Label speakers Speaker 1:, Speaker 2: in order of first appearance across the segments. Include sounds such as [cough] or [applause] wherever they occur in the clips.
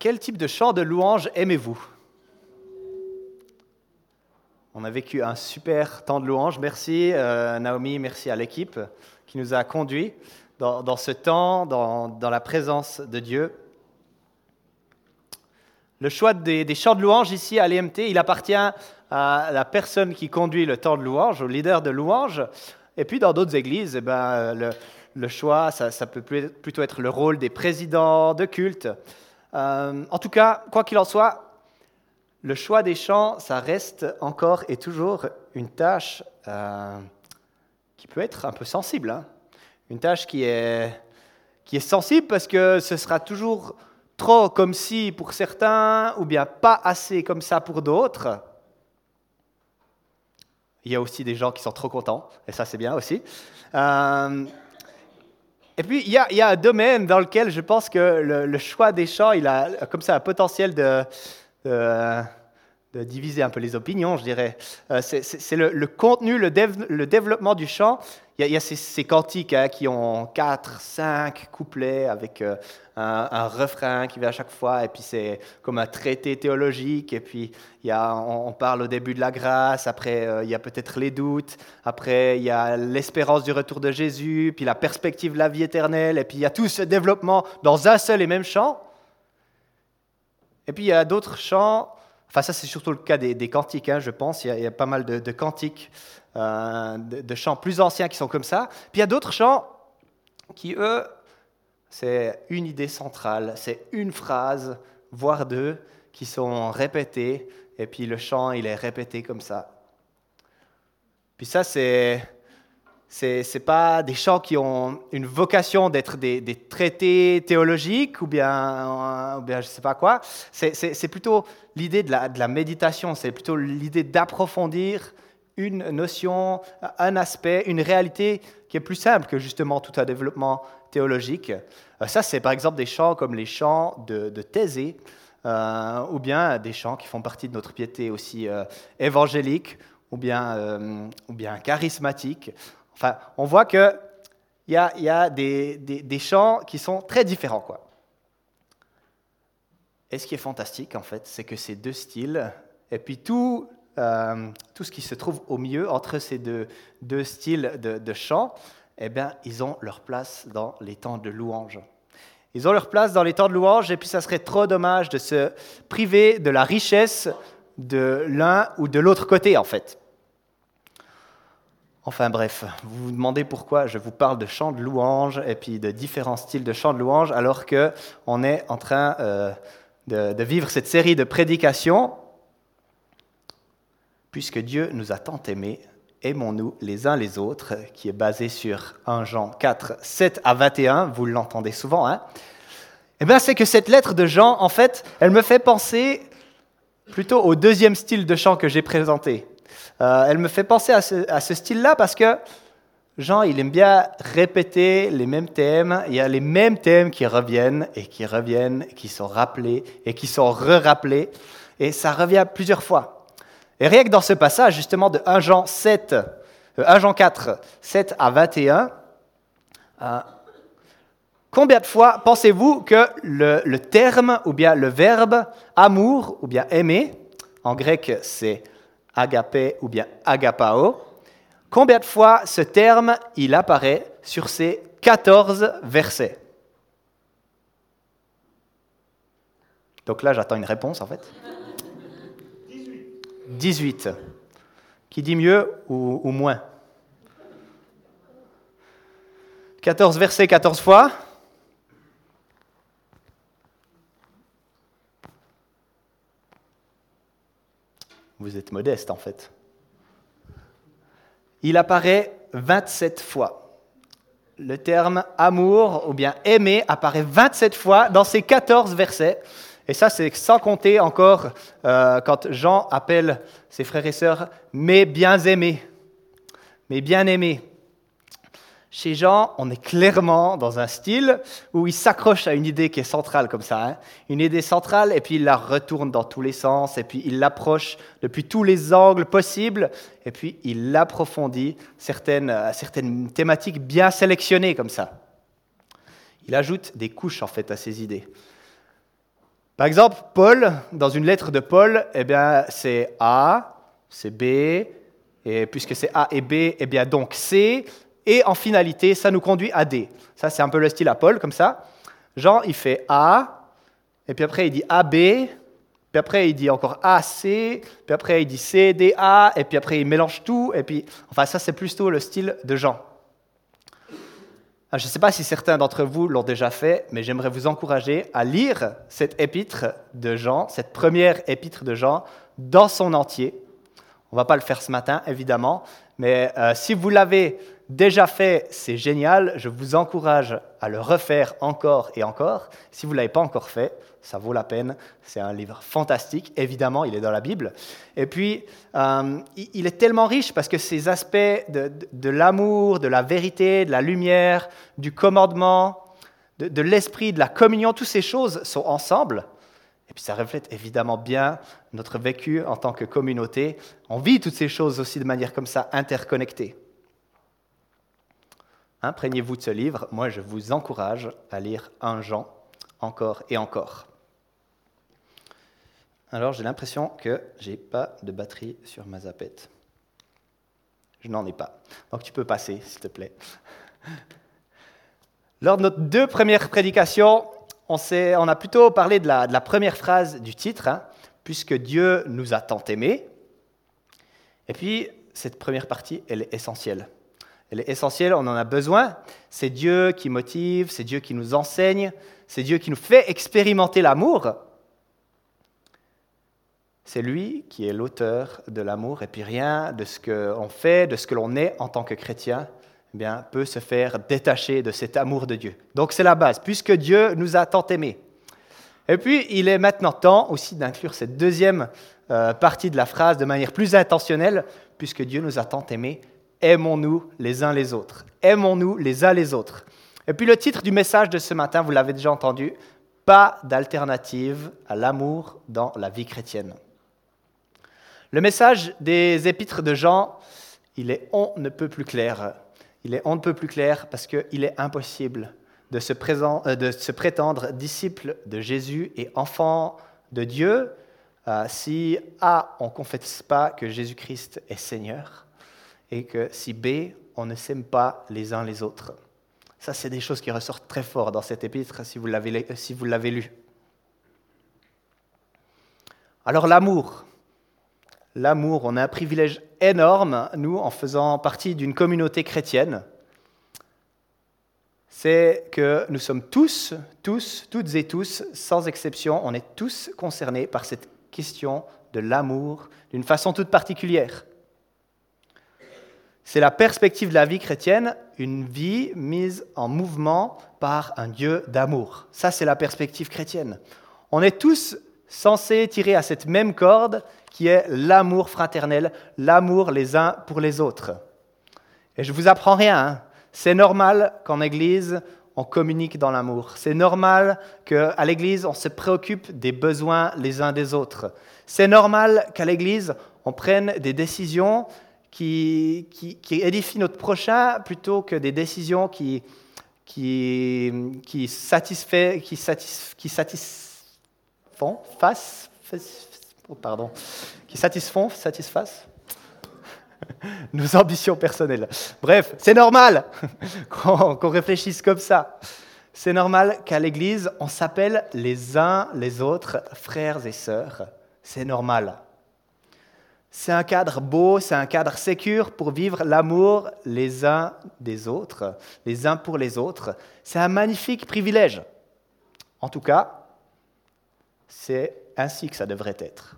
Speaker 1: Quel type de chant de louange aimez-vous? On a vécu un super temps de louange. Merci euh, Naomi, merci à l'équipe qui nous a conduits dans, ce temps, dans, la présence de Dieu. Le choix des, chants de louange ici à l'EMT, il appartient à la personne qui conduit le temps de louange, au leader de louange. Et puis dans d'autres églises, eh ben, le, choix, ça, peut plutôt être le rôle des présidents de culte. Euh, en tout cas, quoi qu'il en soit, le choix des chants, ça reste encore et toujours une tâche euh, qui peut être un peu sensible. Hein. Une tâche qui est, qui est sensible parce que ce sera toujours trop comme si pour certains, ou bien pas assez comme ça pour d'autres. Il y a aussi des gens qui sont trop contents, et ça c'est bien aussi. Euh, et puis, il y, a, un domaine dans lequel je pense que le, choix des chants, il a comme ça un potentiel de, de, diviser un peu les opinions, je dirais. Euh, c'est le, contenu, le, le, développement du chant. Il y a, ces, cantiques hein, qui ont quatre, cinq couplets avec euh, un, refrain qui vient à chaque fois, et puis c'est comme un traité théologique, et puis y a, on, parle au début de la grâce, après euh, il y a peut-être les doutes, après il y a l'espérance du retour de Jésus, puis la perspective de la vie éternelle, et puis il y a tout ce développement dans un seul et même chant. Et puis il y a d'autres chants, enfin ça c'est surtout le cas des, cantiques, hein, je pense, il y, a, pas mal de, cantiques, euh, de, chants plus anciens qui sont comme ça. Puis il y a d'autres chants qui, eux, c'est une idée centrale, c'est une phrase, voire deux, qui sont répétées, et puis le chant, il est répété comme ça. Puis ça, c'est c'est pas des chants qui ont une vocation d'être des, traités théologiques ou bien, ou bien je sais pas quoi. C'est plutôt l'idée de la, méditation, c'est plutôt l'idée d'approfondir une notion, un aspect, une réalité qui est plus simple que justement tout un développement théologique. Euh, ça, c'est par exemple des chants comme les chants de, de Thésée, euh, ou bien des chants qui font partie de notre piété aussi euh, évangélique, ou bien, ou bien charismatique. Enfin, on voit qu'il y a, y a des, des, chants qui sont très différents. Quoi. Et ce qui est fantastique, en fait, c'est que ces deux styles, et puis tout, tout ce qui se trouve au milieu entre ces deux, styles de, de chant, eh bien, ils ont leur place dans les temps de louange. Ils ont leur place dans les temps de louange, et puis ça serait trop dommage de se priver de la richesse de l'un ou de l'autre côté, en fait. Enfin bref, vous vous demandez pourquoi je vous parle de chants de louange et puis de différents styles de chants de louange alors qu'on est en train euh, de vivre cette série de prédications, puisque Dieu nous a tant aimés Aimons-nous les uns les autres, qui est basé sur 1 Jean 4, 7 à 21, vous l'entendez souvent, hein Eh bien, c'est que cette lettre de Jean, en fait, elle me fait penser plutôt au deuxième style de chant que j'ai présenté. Euh, elle me fait penser à ce, style-là parce que Jean, il aime bien répéter les mêmes thèmes. Il y a les mêmes thèmes qui reviennent et qui reviennent, qui sont rappelés et qui sont re-rappelés. Et ça revient plusieurs fois. Et rien que dans ce passage, justement, de 1 Jean 7, 1 euh, Jean 4, 7 à 21, euh, combien de fois pensez-vous que le, terme ou bien le verbe amour ou bien aimer, en grec c'est agapé ou bien agapao, combien de fois ce terme il apparaît sur ces 14 versets? Donc là, j'attends une réponse en fait. 18. Qui dit mieux ou, moins? 14 versets 14 fois. Vous êtes modeste en fait. Il apparaît 27 fois. Le terme amour ou bien aimer apparaît 27 fois dans ces 14 versets. Et ça, c'est sans compter encore euh, quand Jean appelle ses frères et sœurs mes bien-aimés, mes bien-aimés. Chez Jean, on est clairement dans un style où il s'accroche à une idée qui est centrale comme ça, hein. une idée centrale, et puis il la retourne dans tous les sens, et puis il l'approche depuis tous les angles possibles, et puis il approfondit certaines, euh, certaines thématiques bien sélectionnées comme ça. Il ajoute des couches en fait à ses idées. Par exemple, Paul, dans une lettre de Paul, eh bien, c'est A, c'est B, et puisque c'est A et B, eh bien donc C, et en finalité, ça nous conduit à D. Ça, c'est un peu le style à Paul, comme ça. Jean, il fait A, et puis après, il dit AB, puis après, il dit encore AC, puis après, il dit C, D, A, et puis après, il mélange tout, et puis, enfin, ça, c'est plutôt le style de Jean. Ah, je ne sais pas si certains d'entre vous l'ont déjà fait, mais j'aimerais vous encourager à lire cette épître de Jean, cette première épître de Jean, dans son entier. On ne va pas le faire ce matin, évidemment, mais euh, si vous l'avez déjà fait, c'est génial. Je vous encourage à le refaire encore et encore. Si vous ne l'avez pas encore fait, ça vaut la peine. C'est un livre fantastique. Évidemment, il est dans la Bible. Et puis, euh, il est tellement riche parce que ces aspects de, l'amour, de la vérité, de la lumière, du commandement, de, l'esprit, de la communion, toutes ces choses sont ensemble. Et puis ça reflète évidemment bien notre vécu en tant que communauté. On vit toutes ces choses aussi de manière comme ça, interconnectée. Imprégnez-vous de ce livre. Moi, je vous encourage à lire un Jean encore et encore. Alors, j'ai l'impression que j'ai pas de batterie sur ma zapette. Je n'en ai pas. Donc, tu peux passer, s'il te plaît. Lors de nos deux premières prédications, on, a plutôt parlé de la, de la première phrase du titre, hein, puisque Dieu nous a tant aimés. Et puis, cette première partie, elle est essentielle. Elle est essentielle, on en a besoin. C'est Dieu qui motive, c'est Dieu qui nous enseigne, c'est Dieu qui nous fait expérimenter l'amour. C'est lui qui est l'auteur de l'amour, et puis rien de ce qu'on fait, de ce que l'on est en tant que chrétien, eh bien, peut se faire détacher de cet amour de Dieu. Donc c'est la base, puisque Dieu nous a tant aimés. Et puis, il est maintenant temps aussi d'inclure cette deuxième euh, partie de la phrase de manière plus intentionnelle, puisque Dieu nous a tant aimés, aimons-nous les uns les autres. Aimons-nous les uns les autres. Et puis le titre du message de ce matin, vous l'avez déjà entendu, pas d'alternative à l'amour dans la vie chrétienne. Le message des épîtres de Jean, il est on ne peut plus clair. Il est on ne peut plus clair parce qu'il est impossible de se, euh, de se, prétendre disciple de Jésus et enfant de Dieu euh, si A, on ne confesse pas que Jésus-Christ est Seigneur, et que si B, on ne s'aime pas les uns les autres. Ça, c'est des choses qui ressortent très fort dans cet épître si vous l'avez, si lu. Alors l'amour. L'amour, on a un privilège énorme, nous, en faisant partie d'une communauté chrétienne. C'est que nous sommes tous, tous, toutes et tous, sans exception, on est tous concernés par cette question de l'amour d'une façon toute particulière. C'est la perspective de la vie chrétienne, une vie mise en mouvement par un Dieu d'amour. Ça, c'est la perspective chrétienne. On est tous censés tirer à cette même corde qui est l'amour fraternel, l'amour les uns pour les autres. Et je vous apprends rien. Hein. C'est normal qu'en Église, on communique dans l'amour. C'est normal qu'à l'Église, on se préoccupe des besoins les uns des autres. C'est normal qu'à l'Église, on prenne des décisions qui, qui, édifient notre prochain plutôt que des décisions qui, qui, qui, qui, qui satisfont, oh, qui satisfont, satisfassent [laughs] nos ambitions personnelles. Bref, c'est normal [laughs] qu'on réfléchisse comme ça. C'est normal qu'à l'Église, on s'appelle les uns les autres frères et sœurs. C'est normal. C'est un cadre beau, c'est un cadre sécur pour vivre l'amour les uns des autres, les uns pour les autres. C'est un magnifique privilège. En tout cas, c'est ainsi que ça devrait être.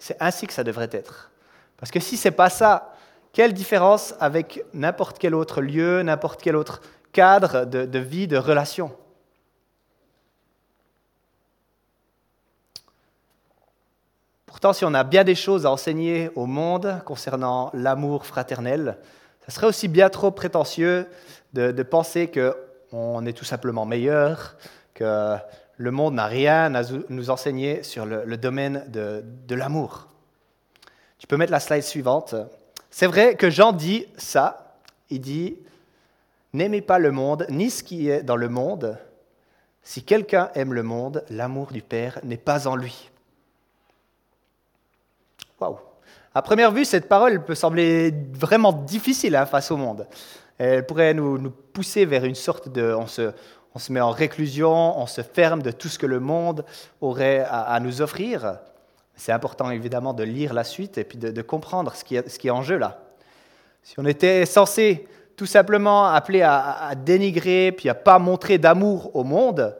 Speaker 1: C'est ainsi que ça devrait être. Parce que si ce n'est pas ça, quelle différence avec n'importe quel autre lieu, n'importe quel autre cadre de, de vie, de relation? Pourtant, si on a bien des choses à enseigner au monde concernant l'amour fraternel, ce serait aussi bien trop prétentieux de, penser qu'on est tout simplement meilleur, que le monde n'a rien à nous enseigner sur le, domaine de, l'amour. Tu peux mettre la slide suivante. C'est vrai que Jean dit ça. Il dit N'aimez pas le monde, ni ce qui est dans le monde. Si quelqu'un aime le monde, l'amour du Père n'est pas en lui. Waouh À première vue, cette parole peut sembler vraiment difficile hein, face au monde. Elle pourrait nous, pousser vers une sorte de... on se met en réclusion, on se ferme de tout ce que le monde aurait à, nous offrir. C'est important évidemment de lire la suite et puis de, comprendre ce qui, est, en jeu là. Si on était censé tout simplement appelé à, dénigrer puis à pas montrer d'amour au monde,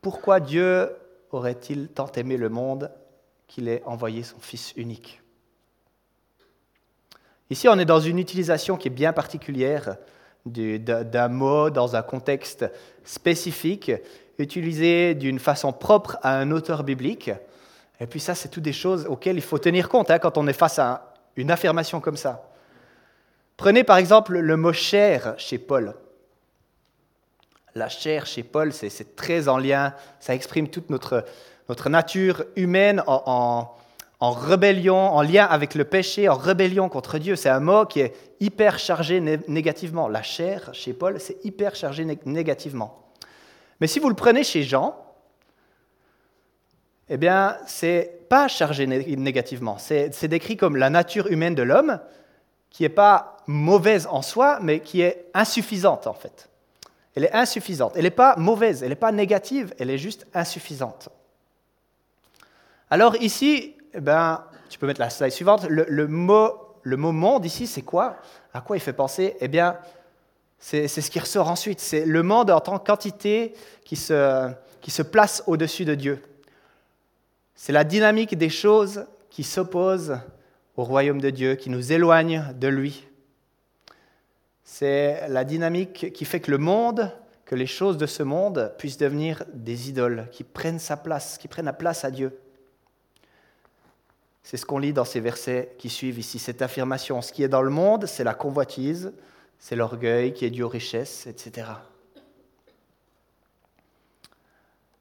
Speaker 1: pourquoi Dieu aurait-il tant aimé le monde qu'il ait envoyé son Fils unique? Ici, on est dans une utilisation qui est bien particulière d'un mot dans un contexte spécifique, utilisé d'une façon propre à un auteur biblique. Et puis ça, c'est toutes des choses auxquelles il faut tenir compte hein, quand on est face à une affirmation comme ça. Prenez par exemple le mot chair chez Paul. La chair chez Paul, c'est très en lien, ça exprime toute notre, notre nature humaine en, en, rébellion, en lien avec le péché, en rébellion contre Dieu. C'est un mot qui est hyper chargé négativement. La chair chez Paul, c'est hyper chargé négativement. Mais si vous le prenez chez Jean, eh bien, c'est pas chargé négativement. C'est décrit comme la nature humaine de l'homme, qui n'est pas mauvaise en soi, mais qui est insuffisante en fait. Elle est insuffisante. Elle n'est pas mauvaise, elle n'est pas négative, elle est juste insuffisante. Alors ici, eh ben, tu peux mettre la slide suivante, le, mot, le mot monde ici, c'est quoi? À quoi il fait penser? Eh bien, c'est ce qui ressort ensuite. C'est le monde en tant qu'entité qui se, qui se place au-dessus de Dieu. C'est la dynamique des choses qui s'opposent au royaume de Dieu, qui nous éloigne de lui. C'est la dynamique qui fait que le monde, que les choses de ce monde puissent devenir des idoles, qui prennent sa place, qui prennent la place à Dieu. C'est ce qu'on lit dans ces versets qui suivent ici, cette affirmation. Ce qui est dans le monde, c'est la convoitise, c'est l'orgueil qui est dû aux richesses, etc.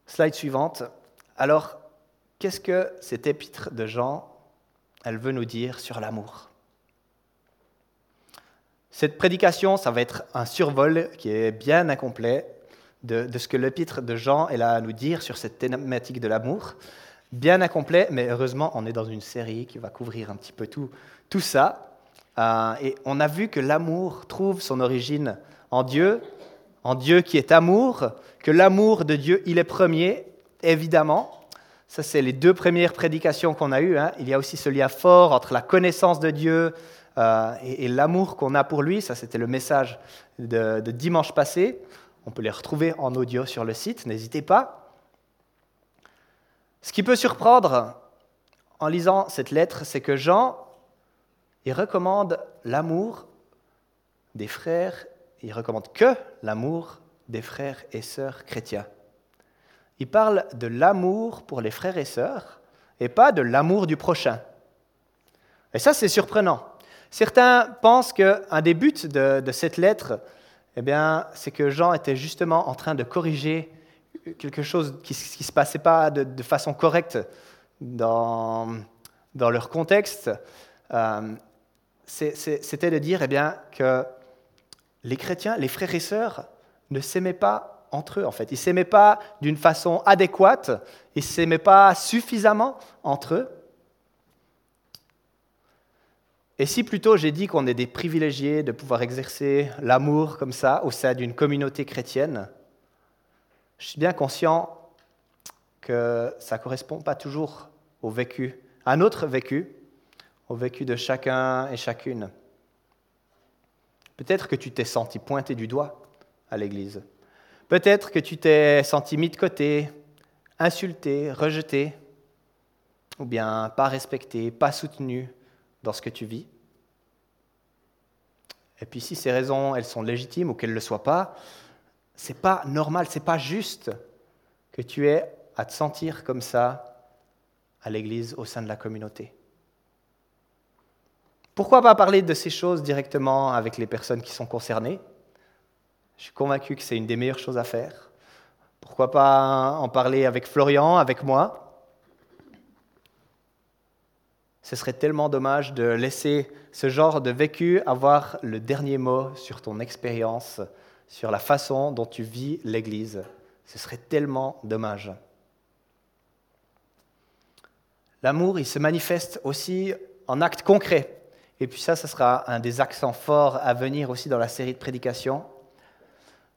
Speaker 1: Slide suivante. Alors, qu'est-ce que cet épître de Jean elle veut nous dire sur l'amour? Cette prédication, ça va être un survol qui est bien incomplet de, ce que l'épître de Jean est là à nous dire sur cette thématique de l'amour. Bien incomplet, mais heureusement, on est dans une série qui va couvrir un petit peu tout, tout ça. Euh, et on a vu que l'amour trouve son origine en Dieu, en Dieu qui est amour, que l'amour de Dieu, il est premier, évidemment, ça, c'est les deux premières prédications qu'on a eues. Hein. Il y a aussi ce lien fort entre la connaissance de Dieu euh, et, l'amour qu'on a pour lui. Ça, c'était le message de, dimanche passé. On peut les retrouver en audio sur le site, n'hésitez pas. Ce qui peut surprendre en lisant cette lettre, c'est que Jean, il recommande l'amour des frères, il recommande que l'amour des frères et sœurs chrétiens il parle de l'amour pour les frères et sœurs et pas de l'amour du prochain. Et ça, c'est surprenant. Certains pensent qu'un des buts de, cette lettre, eh c'est que Jean était justement en train de corriger quelque chose qui ne se passait pas de, façon correcte dans, leur contexte. Euh, c'était de dire eh bien, que les chrétiens, les frères et sœurs, ne s'aimaient pas entre eux, en fait. Ils ne s'aimaient pas d'une façon adéquate, ils ne s'aimaient pas suffisamment entre eux. Et si plutôt j'ai dit qu'on est des privilégiés de pouvoir exercer l'amour comme ça au sein d'une communauté chrétienne, je suis bien conscient que ça ne correspond pas toujours au vécu, à notre vécu, au vécu de chacun et chacune. Peut-être que tu t'es senti pointé du doigt à l'Église. Peut-être que tu t'es senti mis de côté, insulté, rejeté, ou bien pas respecté, pas soutenu dans ce que tu vis. Et puis si ces raisons, elles sont légitimes ou qu'elles ne le soient pas, c'est pas normal, c'est pas juste que tu aies à te sentir comme ça à l'église au sein de la communauté. Pourquoi pas parler de ces choses directement avec les personnes qui sont concernées? Je suis convaincu que c'est une des meilleures choses à faire. Pourquoi pas en parler avec Florian, avec moi? Ce serait tellement dommage de laisser ce genre de vécu avoir le dernier mot sur ton expérience, sur la façon dont tu vis l'Église, Ce serait tellement dommage. L'amour, il se manifeste aussi en actes concrets. Et puis ça, ce sera un des accents forts à venir aussi dans la série de prédications.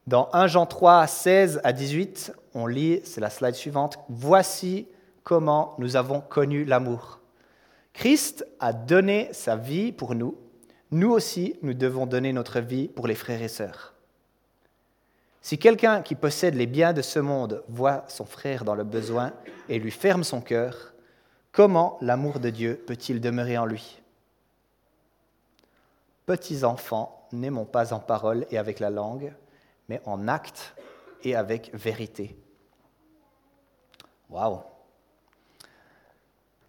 Speaker 1: Dans 1 Jean 3, 16 à 18, on lit, c'est la slide suivante, Voici comment nous avons connu l'amour. Christ a donné sa vie pour nous. Nous aussi, nous devons donner notre vie pour les frères et sœurs. Si quelqu'un qui possède les biens de ce monde voit son frère dans le besoin et lui ferme son cœur, comment l'amour de Dieu peut-il demeurer en lui? Petits enfants, n'aimons pas en parole et avec la langue, mais en acte et avec vérité. Waouh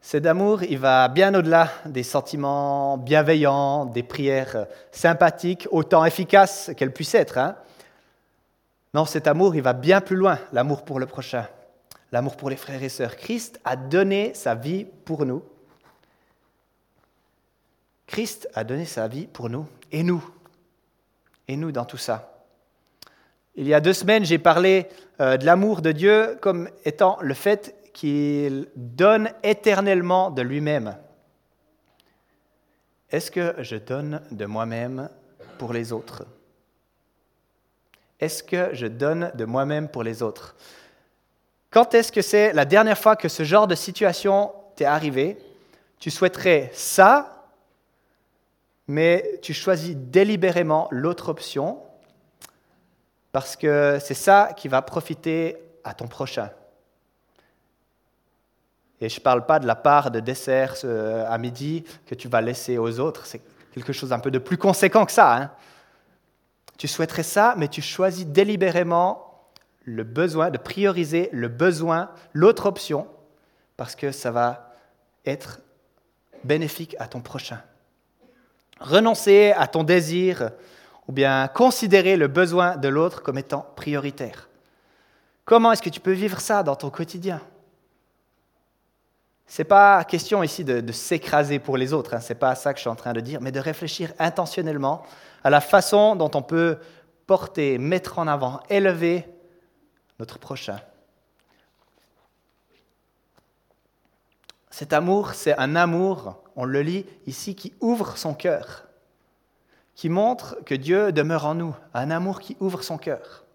Speaker 1: cet amour, il va bien au-delà des sentiments bienveillants, des prières sympathiques, autant efficaces qu'elles puissent être. Hein. non, cet amour, il va bien plus loin, l'amour pour le prochain, l'amour pour les frères et sœurs. Christ a donné sa vie pour nous. Christ a donné sa vie pour nous, et nous, et nous dans tout ça. Il y a deux semaines, j'ai parlé euh, de l'amour de Dieu comme étant le fait qu'il donne éternellement de lui-même. Est-ce que je donne de moi-même pour les autres? Est-ce que je donne de moi-même pour les autres? Quand est-ce que c'est la dernière fois que ce genre de situation t'est arrivé? Tu souhaiterais ça, mais tu choisis délibérément l'autre option parce que c'est ça qui va profiter à ton prochain. Et je ne parle pas de la part de dessert euh, à midi que tu vas laisser aux autres. C'est quelque chose un peu de plus conséquent que ça. Hein. Tu souhaiterais ça, mais tu choisis délibérément le besoin, de prioriser le besoin, l'autre option, parce que ça va être bénéfique à ton prochain. Renoncer à ton désir ou bien considérer le besoin de l'autre comme étant prioritaire. Comment est-ce que tu peux vivre ça dans ton quotidien? Ce n'est pas question ici de, s'écraser pour les autres, hein, ce n'est pas ça que je suis en train de dire, mais de réfléchir intentionnellement à la façon dont on peut porter, mettre en avant, élever notre prochain. Cet amour, c'est un amour, on le lit ici, qui ouvre son cœur, qui montre que Dieu demeure en nous, un amour qui ouvre son cœur.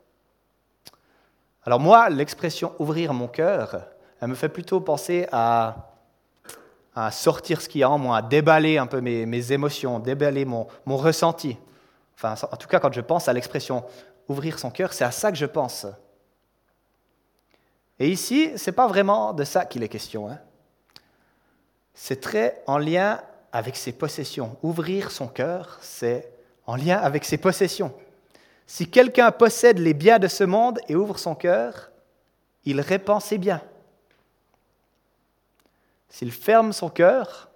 Speaker 1: Alors moi, l'expression ouvrir mon cœur, elle me fait plutôt penser à, sortir ce qu'il y a en moi, à déballer un peu mes, émotions, déballer mon, ressenti. Enfin, en tout cas, quand je pense à l'expression ouvrir son cœur, c'est à ça que je pense. Et ici, ce n'est pas vraiment de ça qu'il est question. Hein. C'est très en lien avec ses possessions. Ouvrir son cœur, c'est en lien avec ses possessions. Si quelqu'un possède les biens de ce monde et ouvre son cœur, il répand ses biens. S'il ferme son cœur,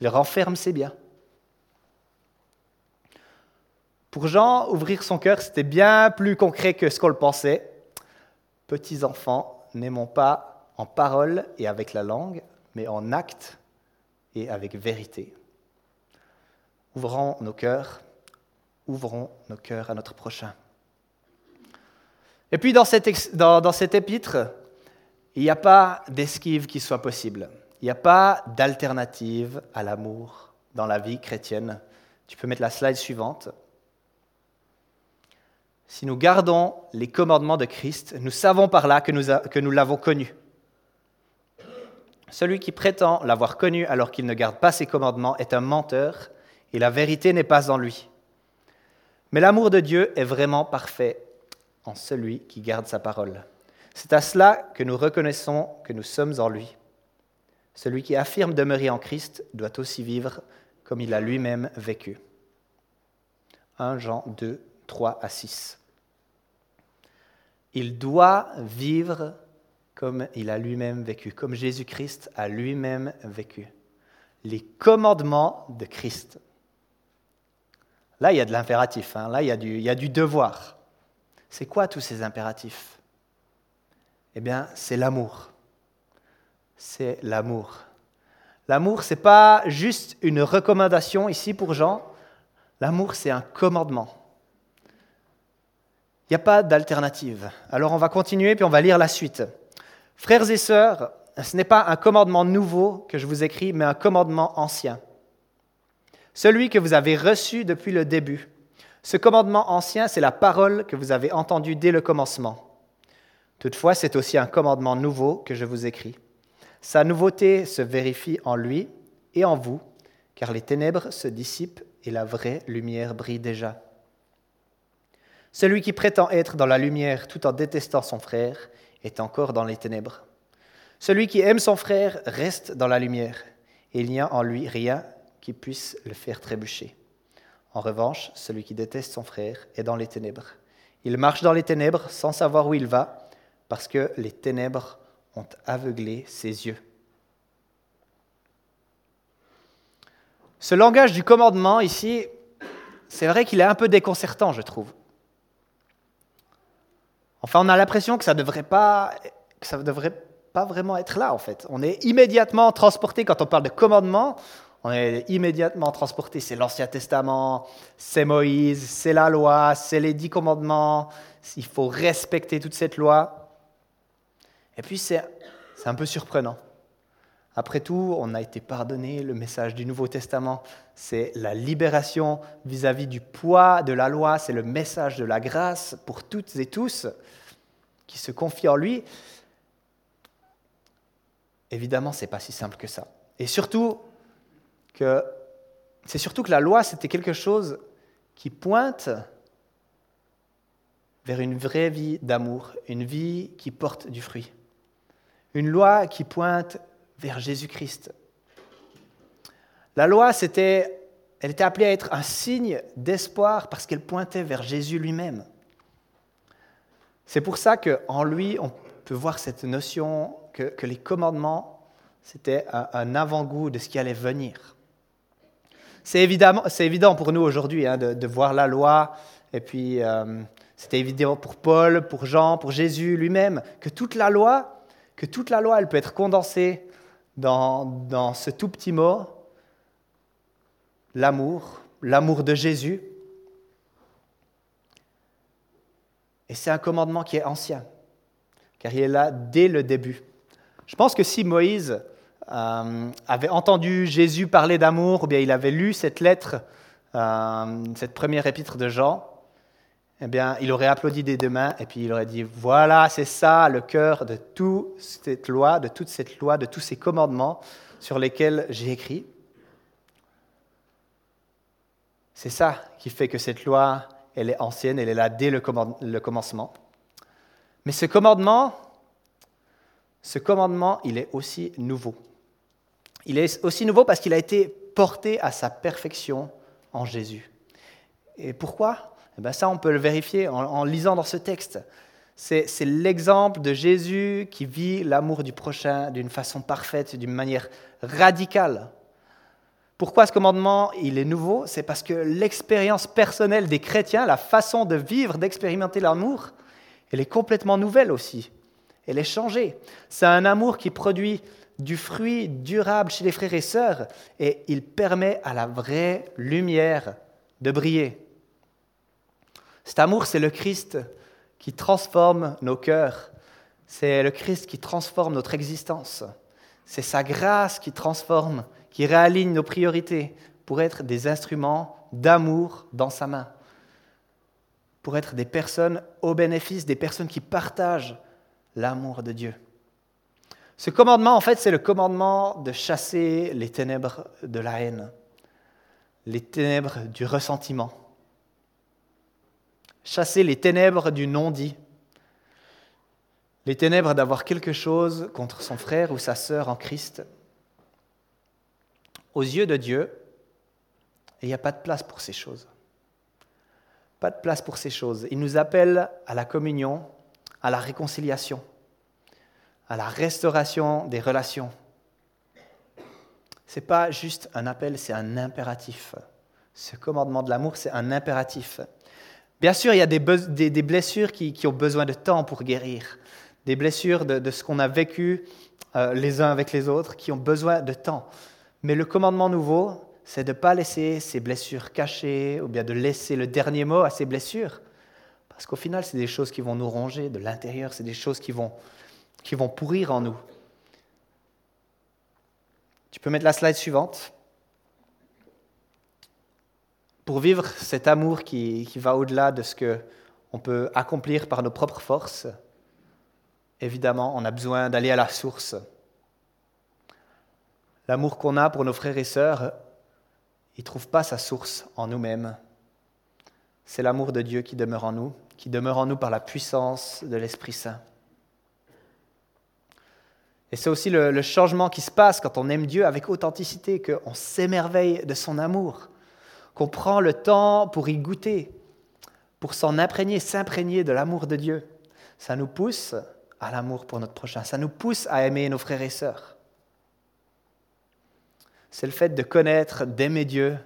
Speaker 1: il renferme ses biens. Pour Jean, ouvrir son cœur, c'était bien plus concret que ce qu'on le pensait. Petits enfants, n'aimons pas en parole et avec la langue, mais en acte et avec vérité. Ouvrons nos cœurs, ouvrons nos cœurs à notre prochain. Et puis dans, cette, cet épître, il n'y a pas d'esquive qui soit possible. Il n'y a pas d'alternative à l'amour dans la vie chrétienne. Tu peux mettre la slide suivante. Si nous gardons les commandements de Christ, nous savons par là que nous, l'avons connu. Celui qui prétend l'avoir connu alors qu'il ne garde pas ses commandements est un menteur et la vérité n'est pas en lui. Mais l'amour de Dieu est vraiment parfait en celui qui garde sa parole. C'est à cela que nous reconnaissons que nous sommes en lui. Celui qui affirme demeurer en Christ doit aussi vivre comme il a lui-même vécu. 1 Jean 2, 3 à 6. Il doit vivre comme il a lui-même vécu, comme Jésus-Christ a lui-même vécu. Les commandements de Christ. Là, il y a de l'impératif, hein. là, il y, a du, il y a du devoir. C'est quoi tous ces impératifs? Eh bien, c'est l'amour c'est l'amour. L'amour, ce n'est pas juste une recommandation ici pour Jean, l'amour, c'est un commandement. Il n'y a pas d'alternative. Alors on va continuer, puis on va lire la suite. Frères et sœurs, ce n'est pas un commandement nouveau que je vous écris, mais un commandement ancien. Celui que vous avez reçu depuis le début. Ce commandement ancien, c'est la parole que vous avez entendue dès le commencement. Toutefois, c'est aussi un commandement nouveau que je vous écris. Sa nouveauté se vérifie en lui et en vous, car les ténèbres se dissipent et la vraie lumière brille déjà. Celui qui prétend être dans la lumière tout en détestant son frère est encore dans les ténèbres. Celui qui aime son frère reste dans la lumière, et il n'y a en lui rien qui puisse le faire trébucher. En revanche, celui qui déteste son frère est dans les ténèbres. Il marche dans les ténèbres sans savoir où il va, parce que les ténèbres ont aveuglé ses yeux. Ce langage du commandement ici, c'est vrai qu'il est un peu déconcertant, je trouve. Enfin, on a l'impression que ça ne devrait pas, devrait pas vraiment être là, en fait. On est immédiatement transporté, quand on parle de commandement, on est immédiatement transporté. C'est l'Ancien Testament, c'est Moïse, c'est la loi, c'est les dix commandements. Il faut respecter toute cette loi. Et puis, c'est un peu surprenant. Après tout, on a été pardonné. Le message du Nouveau Testament, c'est la libération vis-à-vis du poids de la loi. C'est le message de la grâce pour toutes et tous qui se confient en lui. Évidemment, ce n'est pas si simple que ça. Et surtout, que c'est surtout que la loi, c'était quelque chose qui pointe vers une vraie vie d'amour, une vie qui porte du fruit. Une loi qui pointe vers Jésus-Christ. La loi, c'était, elle était appelée à être un signe d'espoir parce qu'elle pointait vers Jésus lui-même. C'est pour ça qu'en lui, on peut voir cette notion que, les commandements, c'était un, avant-goût de ce qui allait venir. C'est évident pour nous aujourd'hui hein, de, voir la loi, et puis euh, c'était évident pour Paul, pour Jean, pour Jésus lui-même, que toute la loi, que toute la loi, elle peut être condensée dans, dans ce tout petit mot, l'amour, l'amour de Jésus. Et c'est un commandement qui est ancien, car il est là dès le début. Je pense que si Moïse euh, avait entendu Jésus parler d'amour, ou bien il avait lu cette lettre, euh, cette première épître de Jean, eh bien, il aurait applaudi des deux mains et puis il aurait dit Voilà, c'est ça le cœur de toute cette loi, de toute cette loi, de tous ces commandements sur lesquels j'ai écrit. C'est ça qui fait que cette loi, elle est ancienne, elle est là dès le, le commencement. Mais ce commandement, ce commandement, il est aussi nouveau. Il est aussi nouveau parce qu'il a été porté à sa perfection en Jésus. Et pourquoi? Eh bien Ça, on peut le vérifier en, lisant dans ce texte. C'est l'exemple de Jésus qui vit l'amour du prochain d'une façon parfaite, d'une manière radicale. Pourquoi ce commandement il est nouveau? C'est parce que l'expérience personnelle des chrétiens, la façon de vivre, d'expérimenter l'amour, elle est complètement nouvelle aussi. Elle est changée. C'est un amour qui produit du fruit durable chez les frères et sœurs et il permet à la vraie lumière de briller. Cet amour, c'est le Christ qui transforme nos cœurs. C'est le Christ qui transforme notre existence. C'est sa grâce qui transforme, qui réaligne nos priorités pour être des instruments d'amour dans sa main. Pour être des personnes au bénéfice, des personnes qui partagent l'amour de Dieu. Ce commandement, en fait, c'est le commandement de chasser les ténèbres de la haine, les ténèbres du ressentiment, chasser les ténèbres du non-dit, les ténèbres d'avoir quelque chose contre son frère ou sa sœur en Christ. Aux yeux de Dieu, il n'y a pas de place pour ces choses. Pas de place pour ces choses. Il nous appelle à la communion, à la réconciliation à la restauration des relations. Ce n'est pas juste un appel, c'est un impératif. Ce commandement de l'amour, c'est un impératif. Bien sûr, il y a des, blessures qui, ont besoin de temps pour guérir, des blessures de, ce qu'on a vécu euh, les uns avec les autres qui ont besoin de temps. Mais le commandement nouveau, c'est de ne pas laisser ces blessures cachées ou bien de laisser le dernier mot à ces blessures. Parce qu'au final, c'est des choses qui vont nous ronger de l'intérieur, c'est des choses qui vont, qui vont pourrir en nous. Tu peux mettre la slide suivante. Pour vivre cet amour qui, va au-delà de ce qu'on peut accomplir par nos propres forces, évidemment, on a besoin d'aller à la source. L'amour qu'on a pour nos frères et sœurs, il ne trouve pas sa source en nous-mêmes. C'est l'amour de Dieu qui demeure en nous, qui demeure en nous par la puissance de l'Esprit Saint. Et c'est aussi le, changement qui se passe quand on aime Dieu avec authenticité, qu'on s'émerveille de son amour, qu'on prend le temps pour y goûter, pour s'en imprégner, s'imprégner de l'amour de Dieu. Ça nous pousse à l'amour pour notre prochain, ça nous pousse à aimer nos frères et sœurs. C'est le fait de connaître, d'aimer Dieu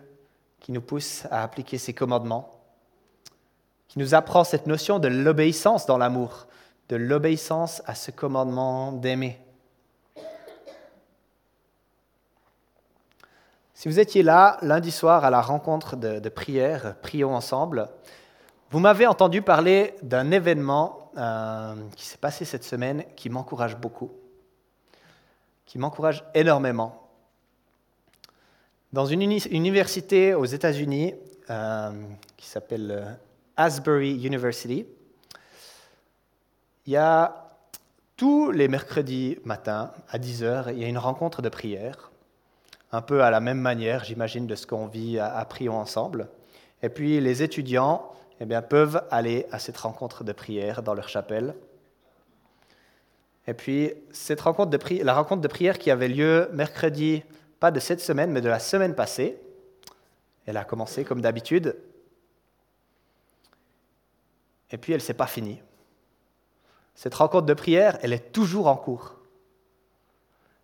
Speaker 1: qui nous pousse à appliquer ses commandements qui nous apprend cette notion de l'obéissance dans l'amour, de l'obéissance à ce commandement d'aimer. Si vous étiez là lundi soir à la rencontre de, prière, prions ensemble, vous m'avez entendu parler d'un événement euh, qui s'est passé cette semaine qui m'encourage beaucoup, qui m'encourage énormément. Dans une université aux États-Unis euh, qui s'appelle euh, Asbury University. Il y a tous les mercredis matins à 10h, il y a une rencontre de prière, un peu à la même manière, j'imagine, de ce qu'on vit à, Prions ensemble. Et puis les étudiants eh bien, peuvent aller à cette rencontre de prière dans leur chapelle. Et puis cette rencontre de la rencontre de prière qui avait lieu mercredi, pas de cette semaine, mais de la semaine passée, elle a commencé comme d'habitude et puis elle ne s'est pas finie. Cette rencontre de prière, elle est toujours en cours.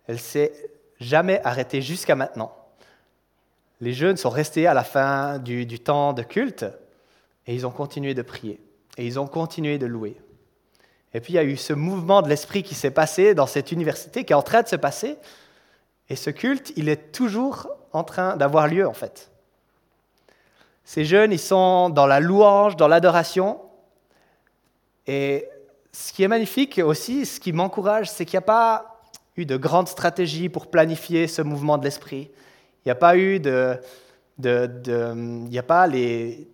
Speaker 1: Elle s'est jamais arrêtée jusqu'à maintenant. Les jeunes sont restés à la fin du, temps de culte et ils ont continué de prier et ils ont continué de louer. Et puis il y a eu ce mouvement de l'esprit qui s'est passé dans cette université, qui est en train de se passer. Et ce culte, il est toujours en train d'avoir lieu en fait. Ces jeunes, ils sont dans la louange, dans l'adoration, et ce qui est magnifique aussi, ce qui m'encourage, c'est qu'il n'y a pas de grande stratégie pour planifier ce mouvement de l'esprit. Il n'y a pas eu de, il n'y a pas les,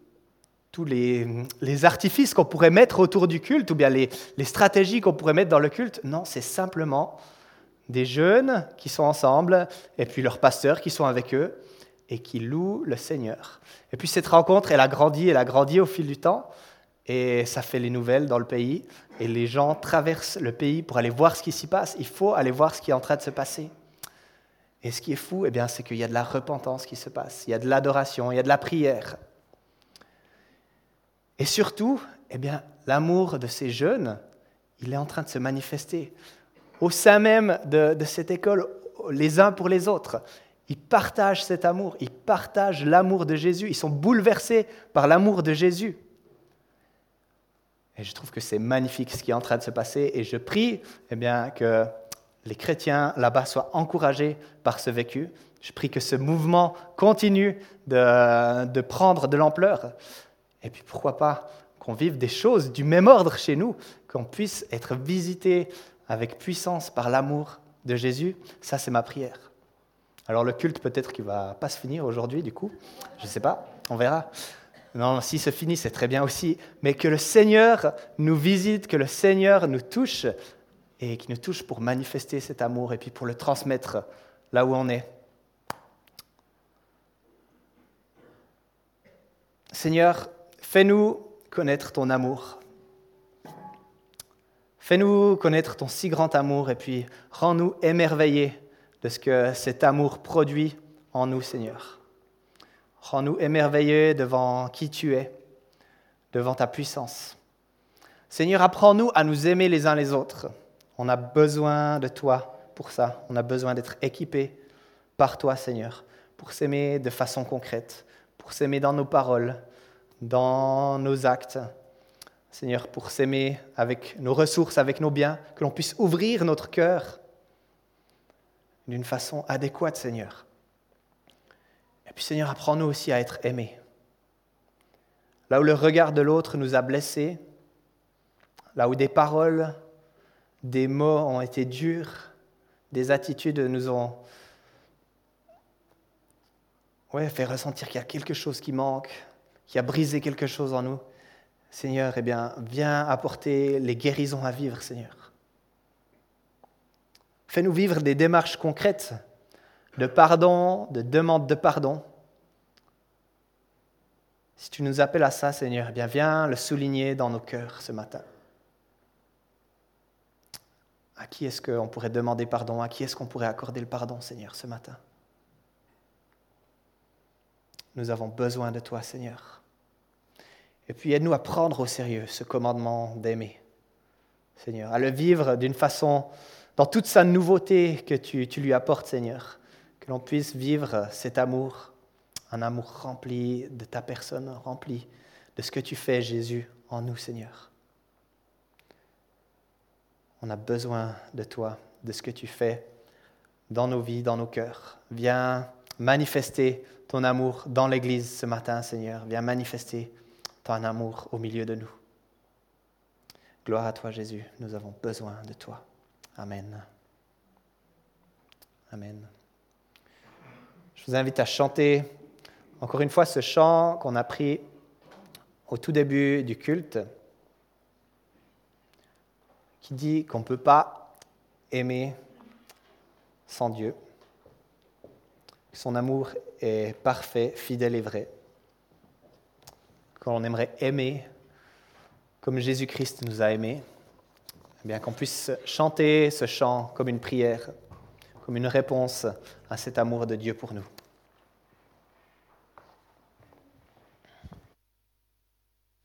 Speaker 1: tous les, les artifices qu'on pourrait mettre autour du culte ou bien les, les stratégies qu'on pourrait mettre dans le culte. Non, c'est simplement des jeunes qui sont ensemble et puis leurs pasteurs qui sont avec eux et qui louent le Seigneur. Et puis cette rencontre, elle a grandi, elle a grandi au fil du temps et ça fait les nouvelles dans le pays, et les gens traversent le pays pour aller voir ce qui s'y passe. Il faut aller voir ce qui est en train de se passer. Et ce qui est fou, eh bien, c'est qu'il y a de la repentance qui se passe, il y a de l'adoration, il y a de la prière. Et surtout, eh bien, l'amour de ces jeunes, il est en train de se manifester. Au sein même de, de cette école, les uns pour les autres, ils partagent cet amour, ils partagent l'amour de Jésus, ils sont bouleversés par l'amour de Jésus. Et je trouve que c'est magnifique ce qui est en train de se passer. Et je prie eh bien, que les chrétiens là-bas soient encouragés par ce vécu. Je prie que ce mouvement continue de, de prendre de l'ampleur. Et puis pourquoi pas qu'on vive des choses du même ordre chez nous, qu'on puisse être visité avec puissance par l'amour de Jésus. Ça, c'est ma prière. Alors le culte, peut-être qu'il ne va pas se finir aujourd'hui, du coup. Je ne sais pas, on verra. Non, si se finit, c'est très bien aussi, mais que le Seigneur nous visite, que le Seigneur nous touche, et qui nous touche pour manifester cet amour et puis pour le transmettre là où on est. Seigneur, fais-nous connaître ton amour. Fais-nous connaître ton si grand amour et puis rends-nous émerveillés de ce que cet amour produit en nous, Seigneur. Rends-nous émerveillés devant qui tu es, devant ta puissance. Seigneur, apprends-nous à nous aimer les uns les autres. On a besoin de toi pour ça. On a besoin d'être équipés par toi, Seigneur, pour s'aimer de façon concrète, pour s'aimer dans nos paroles, dans nos actes. Seigneur, pour s'aimer avec nos ressources, avec nos biens, que l'on puisse ouvrir notre cœur d'une façon adéquate, Seigneur. Puis Seigneur, apprends-nous aussi à être aimés. là où le regard de l'autre nous a blessés, là où des paroles, des mots ont été durs, des attitudes nous ont ouais, fait ressentir qu'il y a quelque chose qui manque, qui a brisé quelque chose en nous. Seigneur, eh bien, viens apporter les guérisons à vivre, Seigneur. Fais-nous vivre des démarches concrètes de pardon, de demande de pardon. Si tu nous appelles à ça, Seigneur, eh bien, viens le souligner dans nos cœurs ce matin. À qui est-ce qu'on pourrait demander pardon? À qui est-ce qu'on pourrait accorder le pardon, Seigneur, ce matin? Nous avons besoin de toi, Seigneur. Et puis aide-nous à prendre au sérieux ce commandement d'aimer, Seigneur, à le vivre d'une façon, dans toute sa nouveauté que tu, tu lui apportes, Seigneur, que l'on puisse vivre cet amour, un amour rempli de ta personne, rempli de ce que tu fais, Jésus, en nous, Seigneur. On a besoin de toi, de ce que tu fais dans nos vies, dans nos cœurs. Viens manifester ton amour dans l'Église ce matin, Seigneur. Viens manifester ton amour au milieu de nous. Gloire à toi, Jésus. Nous avons besoin de toi. Amen. Amen. Je vous invite à chanter encore une fois ce chant qu'on a pris au tout début du culte, qui dit qu'on ne peut pas aimer sans Dieu. Son amour est parfait, fidèle et vrai qu'on aimerait aimer comme Jésus-Christ nous a aimés, eh bien qu'on puisse chanter ce chant comme une prière, comme une réponse à cet amour de Dieu pour nous.